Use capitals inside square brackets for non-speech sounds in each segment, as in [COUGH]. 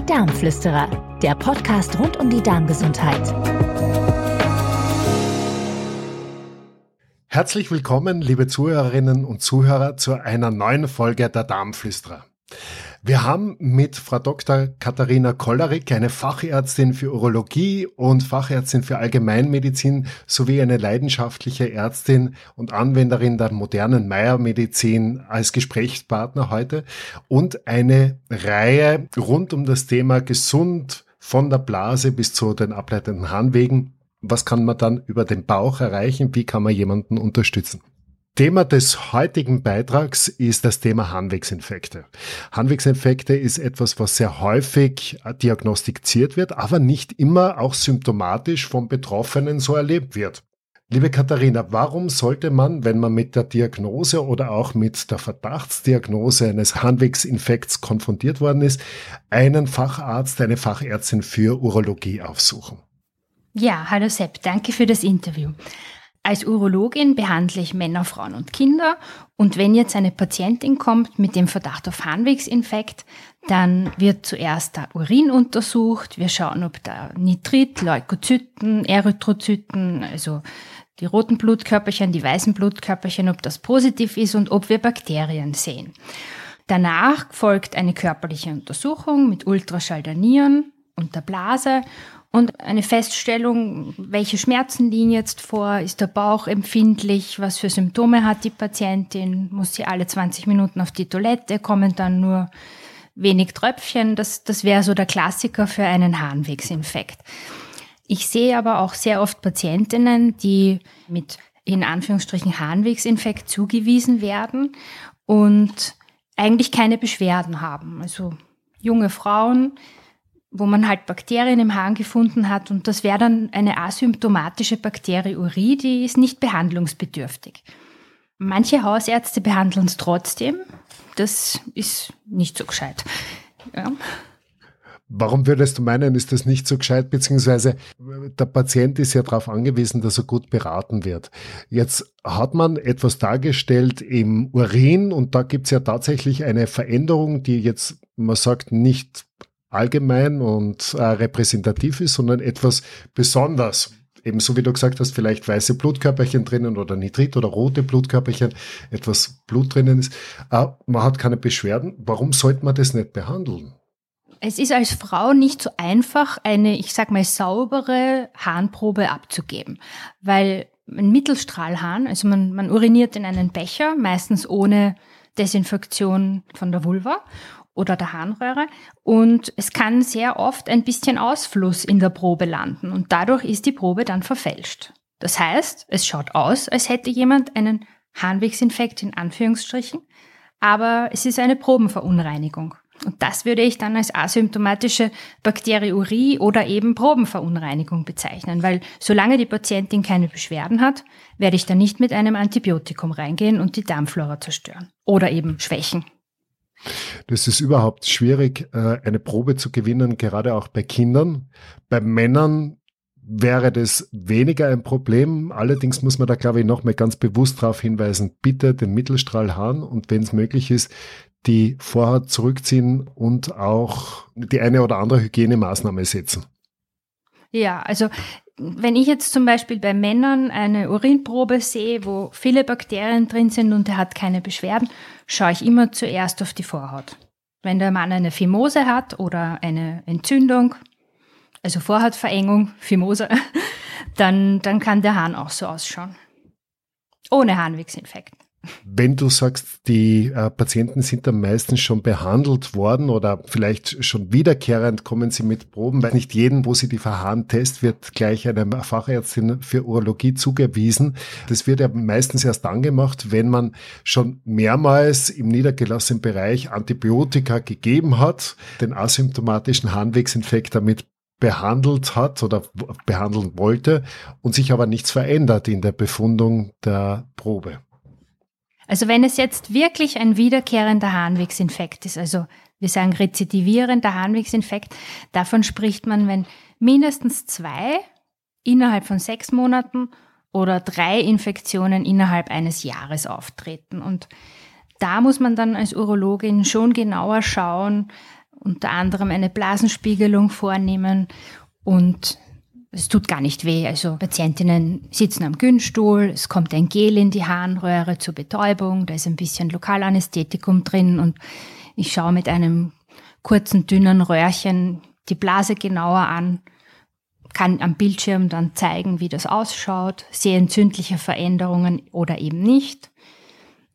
Die Darmflüsterer, der Podcast rund um die Darmgesundheit. Herzlich willkommen, liebe Zuhörerinnen und Zuhörer, zu einer neuen Folge der Darmflüsterer. Wir haben mit Frau Dr. Katharina Kollerik, eine Fachärztin für Urologie und Fachärztin für Allgemeinmedizin sowie eine leidenschaftliche Ärztin und Anwenderin der modernen Meiermedizin als Gesprächspartner heute und eine Reihe rund um das Thema gesund von der Blase bis zu den ableitenden Harnwegen. Was kann man dann über den Bauch erreichen? Wie kann man jemanden unterstützen? Thema des heutigen Beitrags ist das Thema Harnwegsinfekte. Harnwegsinfekte ist etwas, was sehr häufig diagnostiziert wird, aber nicht immer auch symptomatisch vom Betroffenen so erlebt wird. Liebe Katharina, warum sollte man, wenn man mit der Diagnose oder auch mit der Verdachtsdiagnose eines Harnwegsinfekts konfrontiert worden ist, einen Facharzt, eine Fachärztin für Urologie aufsuchen? Ja, hallo Sepp, danke für das Interview. Als Urologin behandle ich Männer, Frauen und Kinder. Und wenn jetzt eine Patientin kommt mit dem Verdacht auf Harnwegsinfekt, dann wird zuerst der Urin untersucht. Wir schauen, ob da Nitrit, Leukozyten, Erythrozyten, also die roten Blutkörperchen, die weißen Blutkörperchen, ob das positiv ist und ob wir Bakterien sehen. Danach folgt eine körperliche Untersuchung mit Ultraschall der Nieren und der Blase und eine Feststellung, welche Schmerzen liegen jetzt vor, ist der Bauch empfindlich, was für Symptome hat die Patientin, muss sie alle 20 Minuten auf die Toilette, kommen dann nur wenig Tröpfchen, das, das wäre so der Klassiker für einen Harnwegsinfekt. Ich sehe aber auch sehr oft Patientinnen, die mit in Anführungsstrichen Harnwegsinfekt zugewiesen werden und eigentlich keine Beschwerden haben. Also junge Frauen, wo man halt Bakterien im Hahn gefunden hat und das wäre dann eine asymptomatische Bakteriurie, die ist nicht behandlungsbedürftig. Manche Hausärzte behandeln es trotzdem. Das ist nicht so gescheit. Ja. Warum würdest du meinen, ist das nicht so gescheit, beziehungsweise der Patient ist ja darauf angewiesen, dass er gut beraten wird. Jetzt hat man etwas dargestellt im Urin und da gibt es ja tatsächlich eine Veränderung, die jetzt, man sagt, nicht allgemein und äh, repräsentativ ist, sondern etwas besonders. Ebenso wie du gesagt hast, vielleicht weiße Blutkörperchen drinnen oder Nitrit oder rote Blutkörperchen, etwas Blut drinnen ist. Äh, man hat keine Beschwerden. Warum sollte man das nicht behandeln? Es ist als Frau nicht so einfach, eine, ich sag mal, saubere Harnprobe abzugeben, weil ein Mittelstrahlhahn, also man, man uriniert in einen Becher, meistens ohne Desinfektion von der Vulva oder der Harnröhre. Und es kann sehr oft ein bisschen Ausfluss in der Probe landen und dadurch ist die Probe dann verfälscht. Das heißt, es schaut aus, als hätte jemand einen Harnwegsinfekt in Anführungsstrichen, aber es ist eine Probenverunreinigung. Und das würde ich dann als asymptomatische Bakteriurie oder eben Probenverunreinigung bezeichnen, weil solange die Patientin keine Beschwerden hat, werde ich dann nicht mit einem Antibiotikum reingehen und die Darmflora zerstören oder eben schwächen. Das ist überhaupt schwierig, äh, eine Probe zu gewinnen, gerade auch bei Kindern. Bei Männern wäre das weniger ein Problem. Allerdings muss man da, glaube ich, noch mal ganz bewusst darauf hinweisen, bitte den Mittelstrahlhahn und wenn es möglich ist, die Vorhaut zurückziehen und auch die eine oder andere Hygienemaßnahme setzen. Ja, also wenn ich jetzt zum Beispiel bei Männern eine Urinprobe sehe, wo viele Bakterien drin sind und er hat keine Beschwerden, schaue ich immer zuerst auf die Vorhaut. Wenn der Mann eine Phimose hat oder eine Entzündung, also Vorhautverengung, Phimose, [LAUGHS] dann, dann kann der Hahn auch so ausschauen. Ohne Harnwegsinfekt. Wenn du sagst, die äh, Patienten sind am meisten schon behandelt worden oder vielleicht schon wiederkehrend kommen sie mit Proben, weil nicht jeden positiver Harntest wird gleich einer Fachärztin für Urologie zugewiesen. Das wird ja meistens erst dann gemacht, wenn man schon mehrmals im niedergelassenen Bereich Antibiotika gegeben hat, den asymptomatischen Harnwegsinfekt damit behandelt hat oder behandeln wollte und sich aber nichts verändert in der Befundung der Probe. Also wenn es jetzt wirklich ein wiederkehrender Harnwegsinfekt ist, also wir sagen rezidivierender Harnwegsinfekt, davon spricht man, wenn mindestens zwei innerhalb von sechs Monaten oder drei Infektionen innerhalb eines Jahres auftreten. Und da muss man dann als Urologin schon genauer schauen, unter anderem eine Blasenspiegelung vornehmen und es tut gar nicht weh. Also Patientinnen sitzen am Günststuhl, es kommt ein Gel in die Harnröhre zur Betäubung, da ist ein bisschen Lokalanästhetikum drin und ich schaue mit einem kurzen, dünnen Röhrchen die Blase genauer an, kann am Bildschirm dann zeigen, wie das ausschaut, sehe entzündliche Veränderungen oder eben nicht.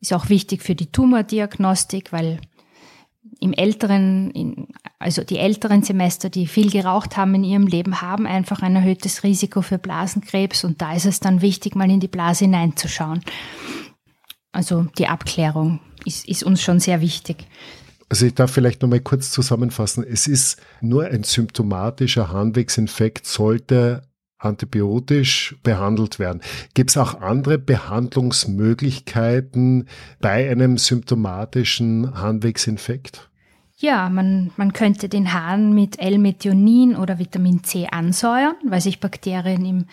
Ist auch wichtig für die Tumordiagnostik, weil im älteren, in, also die älteren Semester, die viel geraucht haben in ihrem Leben, haben einfach ein erhöhtes Risiko für Blasenkrebs und da ist es dann wichtig, mal in die Blase hineinzuschauen. Also die Abklärung ist, ist uns schon sehr wichtig. Also ich darf vielleicht nochmal kurz zusammenfassen. Es ist nur ein symptomatischer Harnwegsinfekt, sollte antibiotisch behandelt werden. Gibt es auch andere Behandlungsmöglichkeiten bei einem symptomatischen Harnwegsinfekt? Ja, man, man könnte den Harn mit L-Methionin oder Vitamin C ansäuern, weil sich Bakterien im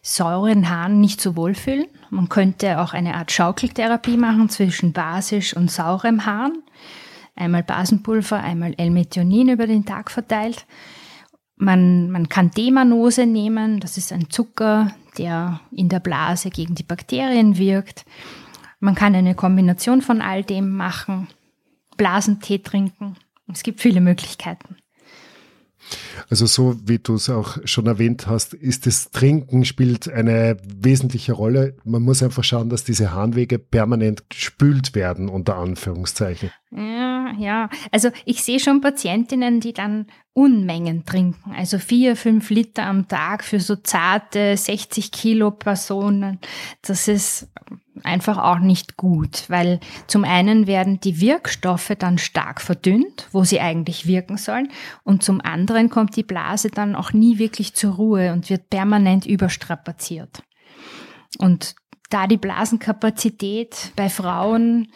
sauren Harn nicht so wohlfühlen. Man könnte auch eine Art Schaukeltherapie machen zwischen basisch und saurem Harn. Einmal Basenpulver, einmal L-Methionin über den Tag verteilt. Man, man kann Demanose nehmen, das ist ein Zucker, der in der Blase gegen die Bakterien wirkt. Man kann eine Kombination von all dem machen, Blasentee trinken. Es gibt viele Möglichkeiten. Also so wie du es auch schon erwähnt hast, ist das Trinken spielt eine wesentliche Rolle. Man muss einfach schauen, dass diese Harnwege permanent gespült werden, unter Anführungszeichen. Ja, ja. Also ich sehe schon Patientinnen, die dann Unmengen trinken. Also vier, fünf Liter am Tag für so zarte 60 Kilo Personen. Das ist einfach auch nicht gut, weil zum einen werden die Wirkstoffe dann stark verdünnt, wo sie eigentlich wirken sollen, und zum anderen kommt die Blase dann auch nie wirklich zur Ruhe und wird permanent überstrapaziert. Und da die Blasenkapazität bei Frauen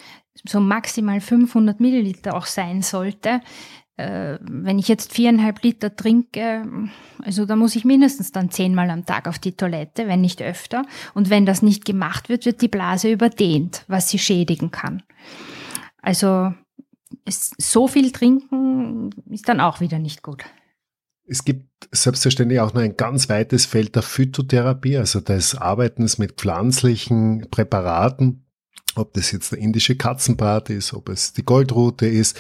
so maximal 500 Milliliter auch sein sollte, äh, wenn ich jetzt viereinhalb Liter trinke, also da muss ich mindestens dann zehnmal am Tag auf die Toilette, wenn nicht öfter. Und wenn das nicht gemacht wird, wird die Blase überdehnt, was sie schädigen kann. Also so viel trinken ist dann auch wieder nicht gut. Es gibt selbstverständlich auch noch ein ganz weites Feld der Phytotherapie, also des Arbeitens mit pflanzlichen Präparaten, ob das jetzt der indische Katzenbrat ist, ob es die Goldrute ist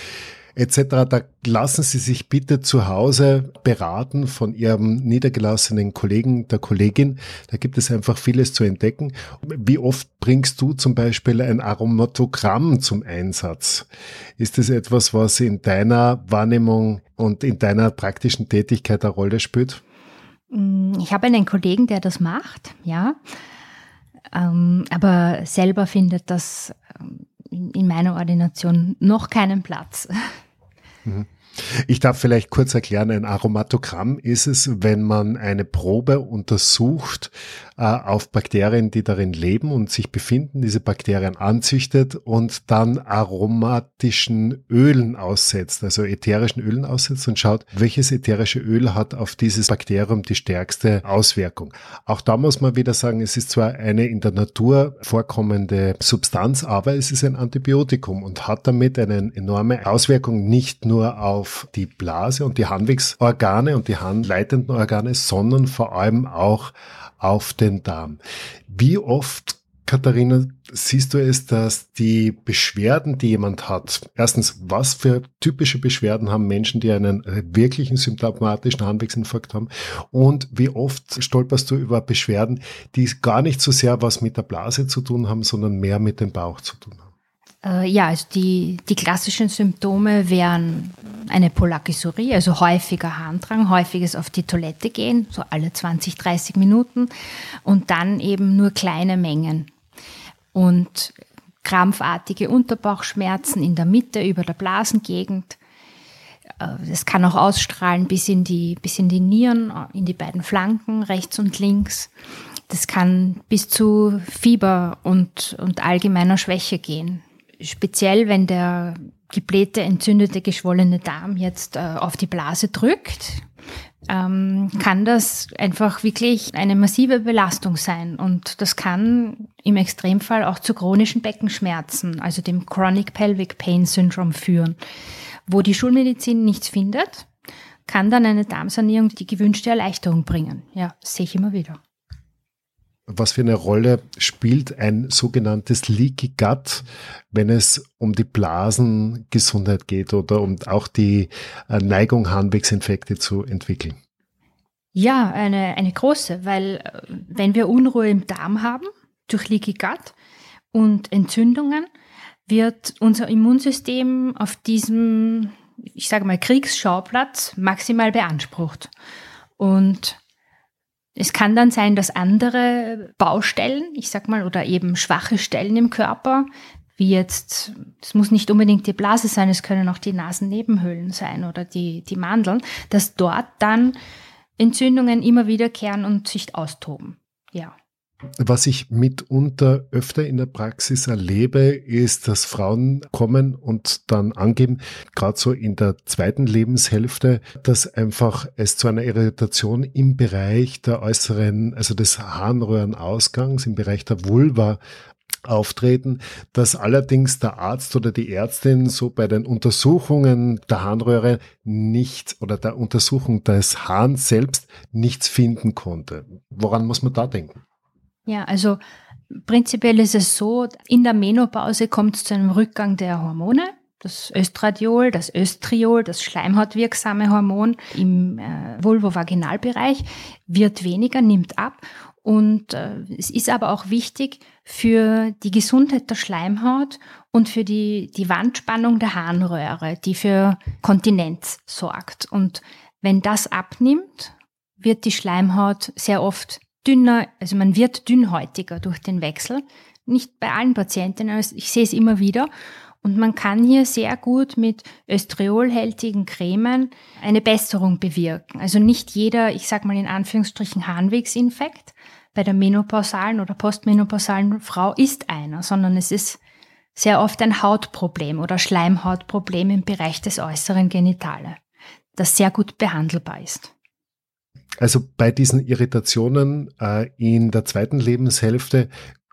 etc., da lassen Sie sich bitte zu Hause beraten von Ihrem niedergelassenen Kollegen, der Kollegin. Da gibt es einfach vieles zu entdecken. Wie oft bringst du zum Beispiel ein Aromatogramm zum Einsatz? Ist das etwas, was in deiner Wahrnehmung und in deiner praktischen Tätigkeit eine Rolle spielt? Mm, ich habe einen Kollegen, der das macht, ja. Ähm, aber selber findet das ähm, in meiner Ordination noch keinen Platz. Ich darf vielleicht kurz erklären, ein Aromatogramm ist es, wenn man eine Probe untersucht auf Bakterien, die darin leben und sich befinden, diese Bakterien anzüchtet und dann aromatischen Ölen aussetzt, also ätherischen Ölen aussetzt und schaut, welches ätherische Öl hat auf dieses Bakterium die stärkste Auswirkung. Auch da muss man wieder sagen, es ist zwar eine in der Natur vorkommende Substanz, aber es ist ein Antibiotikum und hat damit eine enorme Auswirkung nicht nur auf die Blase und die Harnwegsorgane und die harnleitenden Organe, sondern vor allem auch auf den Darm. Wie oft Katharina, siehst du es, dass die Beschwerden, die jemand hat, erstens, was für typische Beschwerden haben Menschen, die einen wirklichen symptomatischen Harnwegsinfarkt haben? Und wie oft stolperst du über Beschwerden, die gar nicht so sehr was mit der Blase zu tun haben, sondern mehr mit dem Bauch zu tun haben? Äh, ja, also die, die klassischen Symptome wären eine Polakisurie, also häufiger Harndrang, häufiges auf die Toilette gehen, so alle 20, 30 Minuten und dann eben nur kleine Mengen. Und krampfartige Unterbauchschmerzen in der Mitte über der Blasengegend. Das äh, kann auch ausstrahlen bis in die, bis in die Nieren, in die beiden Flanken, rechts und links. Das kann bis zu Fieber und, und allgemeiner Schwäche gehen speziell wenn der geblähte, entzündete, geschwollene Darm jetzt äh, auf die Blase drückt, ähm, kann das einfach wirklich eine massive Belastung sein. Und das kann im Extremfall auch zu chronischen Beckenschmerzen, also dem Chronic Pelvic Pain Syndrome führen, Wo die Schulmedizin nichts findet, kann dann eine Darmsanierung die gewünschte Erleichterung bringen. Ja, sehe ich immer wieder. Was für eine Rolle spielt ein sogenanntes Leaky Gut, wenn es um die Blasengesundheit geht oder um auch die äh, Neigung, Harnwegsinfekte zu entwickeln? Ja, eine, eine große, weil äh, wenn wir Unruhe im Darm haben, durch Leaky Gut und Entzündungen, wird unser Immunsystem auf diesem, ich sage mal, Kriegsschauplatz maximal beansprucht. Und es kann dann sein, dass andere Baustellen, ich sag mal, oder eben schwache Stellen im Körper, wie jetzt, es muss nicht unbedingt die Blase sein, es können auch die Nasennebenhöhlen sein oder die, die Mandeln, dass dort dann Entzündungen immer wiederkehren und sich austoben. Ja. Was ich mitunter öfter in der Praxis erlebe, ist, dass Frauen kommen und dann angeben, gerade so in der zweiten Lebenshälfte, dass einfach es zu einer Irritation im Bereich der äußeren, also des Harnröhrenausgangs, im Bereich der Vulva auftreten, dass allerdings der Arzt oder die Ärztin so bei den Untersuchungen der Harnröhre nicht oder der Untersuchung des Hahns selbst nichts finden konnte. Woran muss man da denken? Ja, also prinzipiell ist es so, in der Menopause kommt es zu einem Rückgang der Hormone. Das Östradiol, das Östriol, das schleimhautwirksame Hormon im äh, Vulvovaginalbereich wird weniger, nimmt ab. Und äh, es ist aber auch wichtig für die Gesundheit der Schleimhaut und für die, die Wandspannung der Harnröhre, die für Kontinenz sorgt. Und wenn das abnimmt, wird die Schleimhaut sehr oft dünner, also man wird dünnhäutiger durch den Wechsel. Nicht bei allen Patientinnen, also ich sehe es immer wieder. Und man kann hier sehr gut mit östriolhältigen Cremen eine Besserung bewirken. Also nicht jeder, ich sage mal in Anführungsstrichen, Harnwegsinfekt bei der menopausalen oder postmenopausalen Frau ist einer, sondern es ist sehr oft ein Hautproblem oder Schleimhautproblem im Bereich des äußeren Genitale, das sehr gut behandelbar ist. Also bei diesen Irritationen äh, in der zweiten Lebenshälfte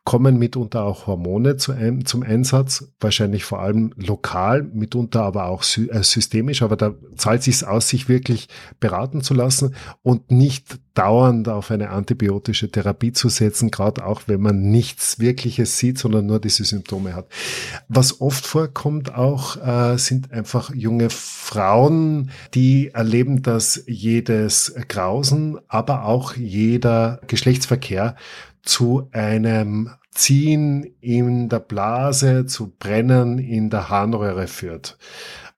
kommen mitunter auch Hormone zu zum Einsatz, wahrscheinlich vor allem lokal, mitunter aber auch sy äh, systemisch, aber da zahlt sich aus, sich wirklich beraten zu lassen und nicht dauernd auf eine antibiotische Therapie zu setzen, gerade auch wenn man nichts Wirkliches sieht, sondern nur diese Symptome hat. Was oft vorkommt auch, äh, sind einfach junge Frauen, die erleben, dass jedes Grausen, aber auch jeder Geschlechtsverkehr zu einem Ziehen in der Blase, zu Brennen in der Harnröhre führt.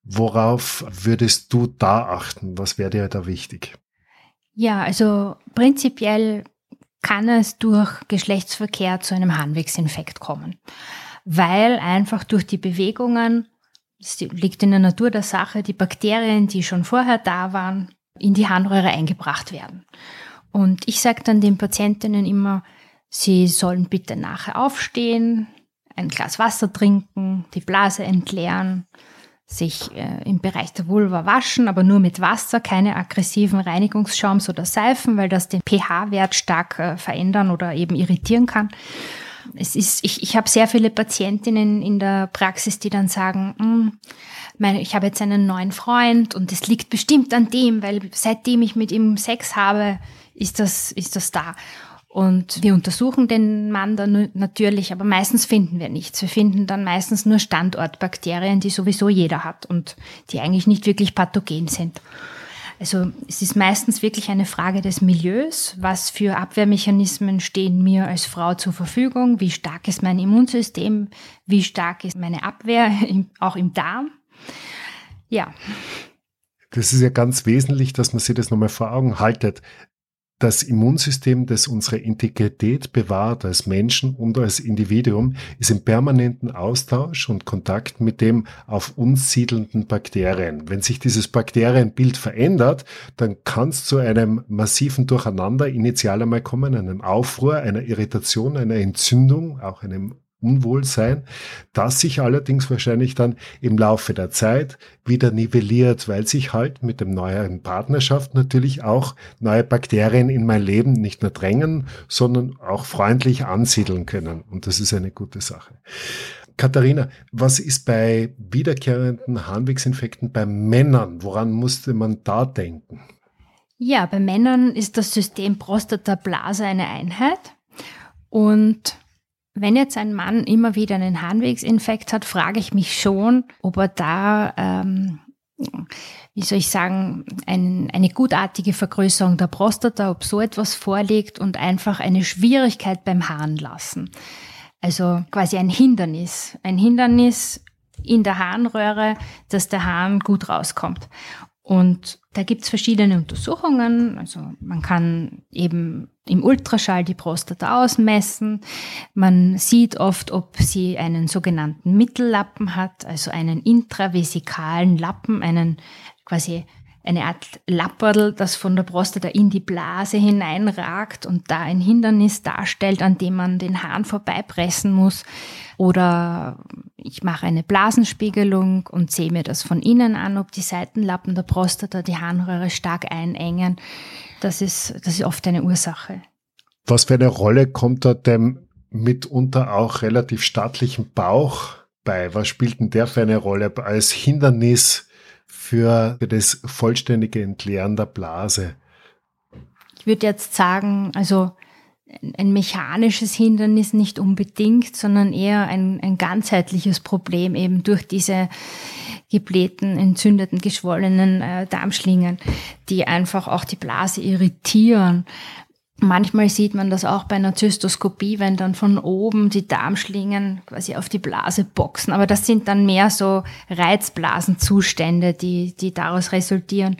Worauf würdest du da achten? Was wäre dir da wichtig? Ja, also prinzipiell kann es durch Geschlechtsverkehr zu einem Harnwegsinfekt kommen, weil einfach durch die Bewegungen, das liegt in der Natur der Sache, die Bakterien, die schon vorher da waren, in die Harnröhre eingebracht werden. Und ich sage dann den Patientinnen immer, Sie sollen bitte nachher aufstehen, ein Glas Wasser trinken, die Blase entleeren, sich äh, im Bereich der Vulva waschen, aber nur mit Wasser, keine aggressiven Reinigungsschaums oder Seifen, weil das den pH-Wert stark äh, verändern oder eben irritieren kann. Es ist, ich, ich habe sehr viele Patientinnen in der Praxis, die dann sagen, hm, meine, ich habe jetzt einen neuen Freund und es liegt bestimmt an dem, weil seitdem ich mit ihm Sex habe, ist das, ist das da. Und wir untersuchen den Mann dann natürlich, aber meistens finden wir nichts. Wir finden dann meistens nur Standortbakterien, die sowieso jeder hat und die eigentlich nicht wirklich pathogen sind. Also es ist meistens wirklich eine Frage des Milieus. Was für Abwehrmechanismen stehen mir als Frau zur Verfügung? Wie stark ist mein Immunsystem? Wie stark ist meine Abwehr [LAUGHS] auch im Darm? Ja. Das ist ja ganz wesentlich, dass man sich das nochmal vor Augen haltet das Immunsystem, das unsere Integrität bewahrt als Menschen und als Individuum, ist im permanenten Austausch und Kontakt mit dem auf uns siedelnden Bakterien. Wenn sich dieses Bakterienbild verändert, dann kann es zu einem massiven Durcheinander initial einmal kommen, einem Aufruhr, einer Irritation, einer Entzündung, auch einem Unwohlsein, das sich allerdings wahrscheinlich dann im Laufe der Zeit wieder nivelliert, weil sich halt mit dem neuen Partnerschaft natürlich auch neue Bakterien in mein Leben nicht nur drängen, sondern auch freundlich ansiedeln können. Und das ist eine gute Sache. Katharina, was ist bei wiederkehrenden Harnwegsinfekten bei Männern? Woran musste man da denken? Ja, bei Männern ist das System Prostata-Blase eine Einheit. Und wenn jetzt ein Mann immer wieder einen Harnwegsinfekt hat, frage ich mich schon, ob er da, ähm, wie soll ich sagen, ein, eine gutartige Vergrößerung der Prostata, ob so etwas vorliegt und einfach eine Schwierigkeit beim Harnlassen. Also quasi ein Hindernis. Ein Hindernis in der Harnröhre, dass der Hahn gut rauskommt. Und da gibt's verschiedene Untersuchungen. Also man kann eben im Ultraschall die Prostata ausmessen. Man sieht oft, ob sie einen sogenannten Mittellappen hat, also einen intravesikalen Lappen, einen quasi eine Art Lapperl, das von der Prostata in die Blase hineinragt und da ein Hindernis darstellt, an dem man den Hahn vorbeipressen muss. Oder ich mache eine Blasenspiegelung und sehe mir das von innen an, ob die Seitenlappen der Prostata die Harnröhre stark einengen. Das ist, das ist oft eine Ursache. Was für eine Rolle kommt da dem mitunter auch relativ stattlichen Bauch bei? Was spielt denn der für eine Rolle als Hindernis für, das vollständige Entleeren der Blase? Ich würde jetzt sagen, also ein mechanisches Hindernis nicht unbedingt, sondern eher ein, ein ganzheitliches Problem eben durch diese geblähten, entzündeten, geschwollenen äh, Darmschlingen, die einfach auch die Blase irritieren. Manchmal sieht man das auch bei einer Zystoskopie, wenn dann von oben die Darmschlingen quasi auf die Blase boxen. Aber das sind dann mehr so Reizblasenzustände, die, die daraus resultieren.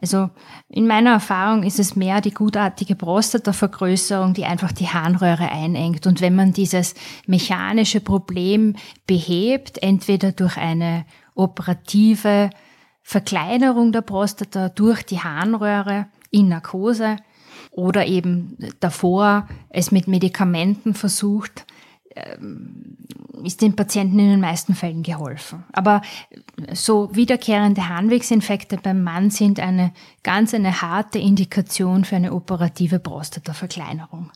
Also in meiner Erfahrung ist es mehr die gutartige Prostatavergrößerung, die einfach die Harnröhre einengt. Und wenn man dieses mechanische Problem behebt, entweder durch eine operative Verkleinerung der Prostata durch die Harnröhre in Narkose, oder eben davor es mit Medikamenten versucht, ähm, ist den Patienten in den meisten Fällen geholfen. Aber so wiederkehrende Harnwegsinfekte beim Mann sind eine ganz eine harte Indikation für eine operative Prostataverkleinerung.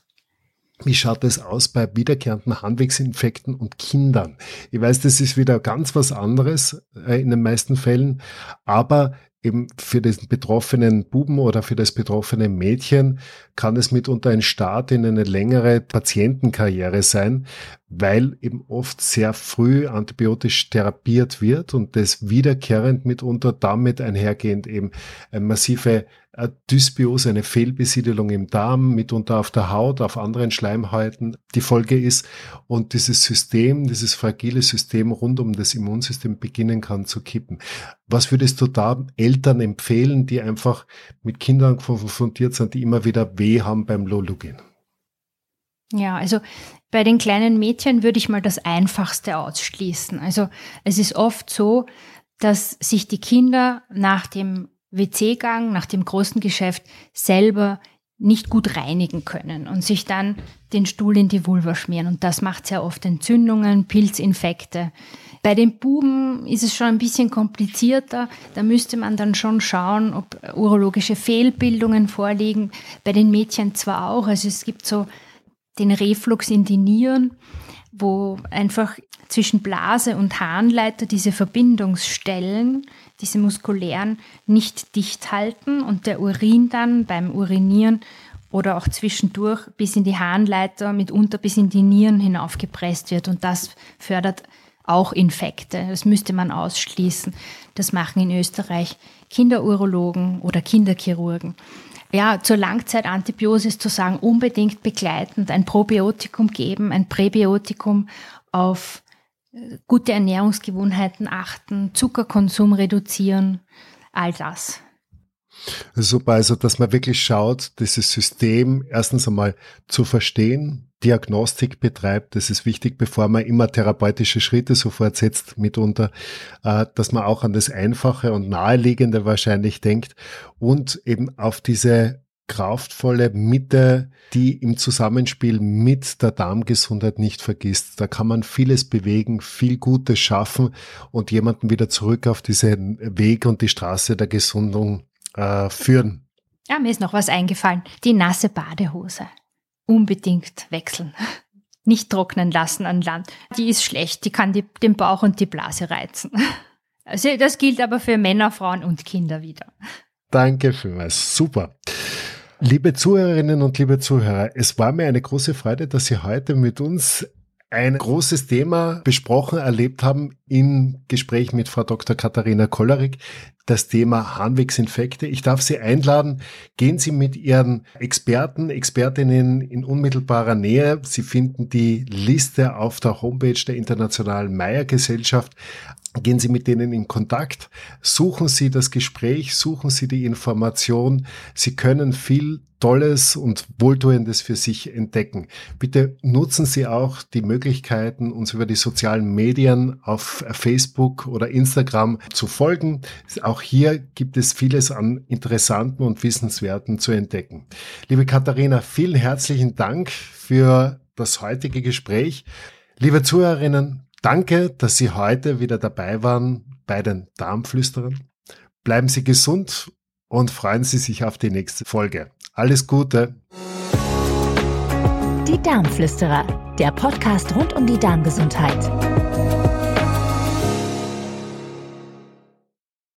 Wie schaut es aus bei wiederkehrenden Harnwegsinfekten und Kindern? Ich weiß, das ist wieder ganz was anderes äh, in den meisten Fällen, aber eben für den betroffenen Buben oder für das betroffene Mädchen kann es mitunter ein Start in eine längere Patientenkarriere sein, weil eben oft sehr früh antibiotisch therapiert wird und das wiederkehrend mitunter damit einhergehend eben massive Dysbiose, eine Fehlbesiedelung im Darm, mitunter auf der Haut, auf anderen Schleimhäuten die Folge ist und dieses System, dieses fragile System rund um das Immunsystem beginnen kann zu kippen. Was würdest du da Eltern empfehlen, die einfach mit Kindern konfrontiert sind, die immer wieder weh haben beim Lolugin? Ja, also bei den kleinen Mädchen würde ich mal das Einfachste ausschließen. Also es ist oft so, dass sich die Kinder nach dem WC-Gang, nach dem großen Geschäft selber nicht gut reinigen können und sich dann den Stuhl in die Vulva schmieren. Und das macht sehr oft Entzündungen, Pilzinfekte. Bei den Buben ist es schon ein bisschen komplizierter. Da müsste man dann schon schauen, ob urologische Fehlbildungen vorliegen. Bei den Mädchen zwar auch. Also es gibt so den Reflux in die Nieren, wo einfach zwischen Blase und Harnleiter diese Verbindungsstellen, diese muskulären, nicht dicht halten und der Urin dann beim Urinieren oder auch zwischendurch bis in die Harnleiter, mitunter bis in die Nieren hinaufgepresst wird. Und das fördert auch Infekte. Das müsste man ausschließen. Das machen in Österreich Kinderurologen oder Kinderchirurgen. Ja, zur Langzeitantibiosis zu sagen, unbedingt begleitend ein Probiotikum geben, ein Präbiotikum auf äh, gute Ernährungsgewohnheiten achten, Zuckerkonsum reduzieren, all das. Super, also dass man wirklich schaut, dieses System erstens einmal zu verstehen, Diagnostik betreibt, das ist wichtig, bevor man immer therapeutische Schritte sofort setzt, mitunter, äh, dass man auch an das Einfache und Naheliegende wahrscheinlich denkt und eben auf diese kraftvolle Mitte, die im Zusammenspiel mit der Darmgesundheit nicht vergisst. Da kann man vieles bewegen, viel Gutes schaffen und jemanden wieder zurück auf diesen Weg und die Straße der Gesundung äh, führen. Ja, mir ist noch was eingefallen. Die nasse Badehose. Unbedingt wechseln. [LAUGHS] nicht trocknen lassen an Land. Die ist schlecht, die kann die, den Bauch und die Blase reizen. [LAUGHS] Also das gilt aber für Männer, Frauen und Kinder wieder. Danke vielmals. Super. Liebe Zuhörerinnen und liebe Zuhörer, es war mir eine große Freude, dass Sie heute mit uns ein großes Thema besprochen erlebt haben im Gespräch mit Frau Dr. Katharina Kollerig, das Thema Harnwegsinfekte. Ich darf Sie einladen, gehen Sie mit Ihren Experten, Expertinnen in unmittelbarer Nähe. Sie finden die Liste auf der Homepage der Internationalen Meyer Gesellschaft. Gehen Sie mit denen in Kontakt, suchen Sie das Gespräch, suchen Sie die Information. Sie können viel Tolles und Wohltuendes für sich entdecken. Bitte nutzen Sie auch die Möglichkeiten, uns über die sozialen Medien auf Facebook oder Instagram zu folgen. Auch hier gibt es vieles an interessanten und wissenswerten zu entdecken. Liebe Katharina, vielen herzlichen Dank für das heutige Gespräch. Liebe Zuhörerinnen, danke, dass Sie heute wieder dabei waren bei den Darmflüsterern. Bleiben Sie gesund und freuen Sie sich auf die nächste Folge. Alles Gute. Die Darmflüsterer, der Podcast rund um die Darmgesundheit.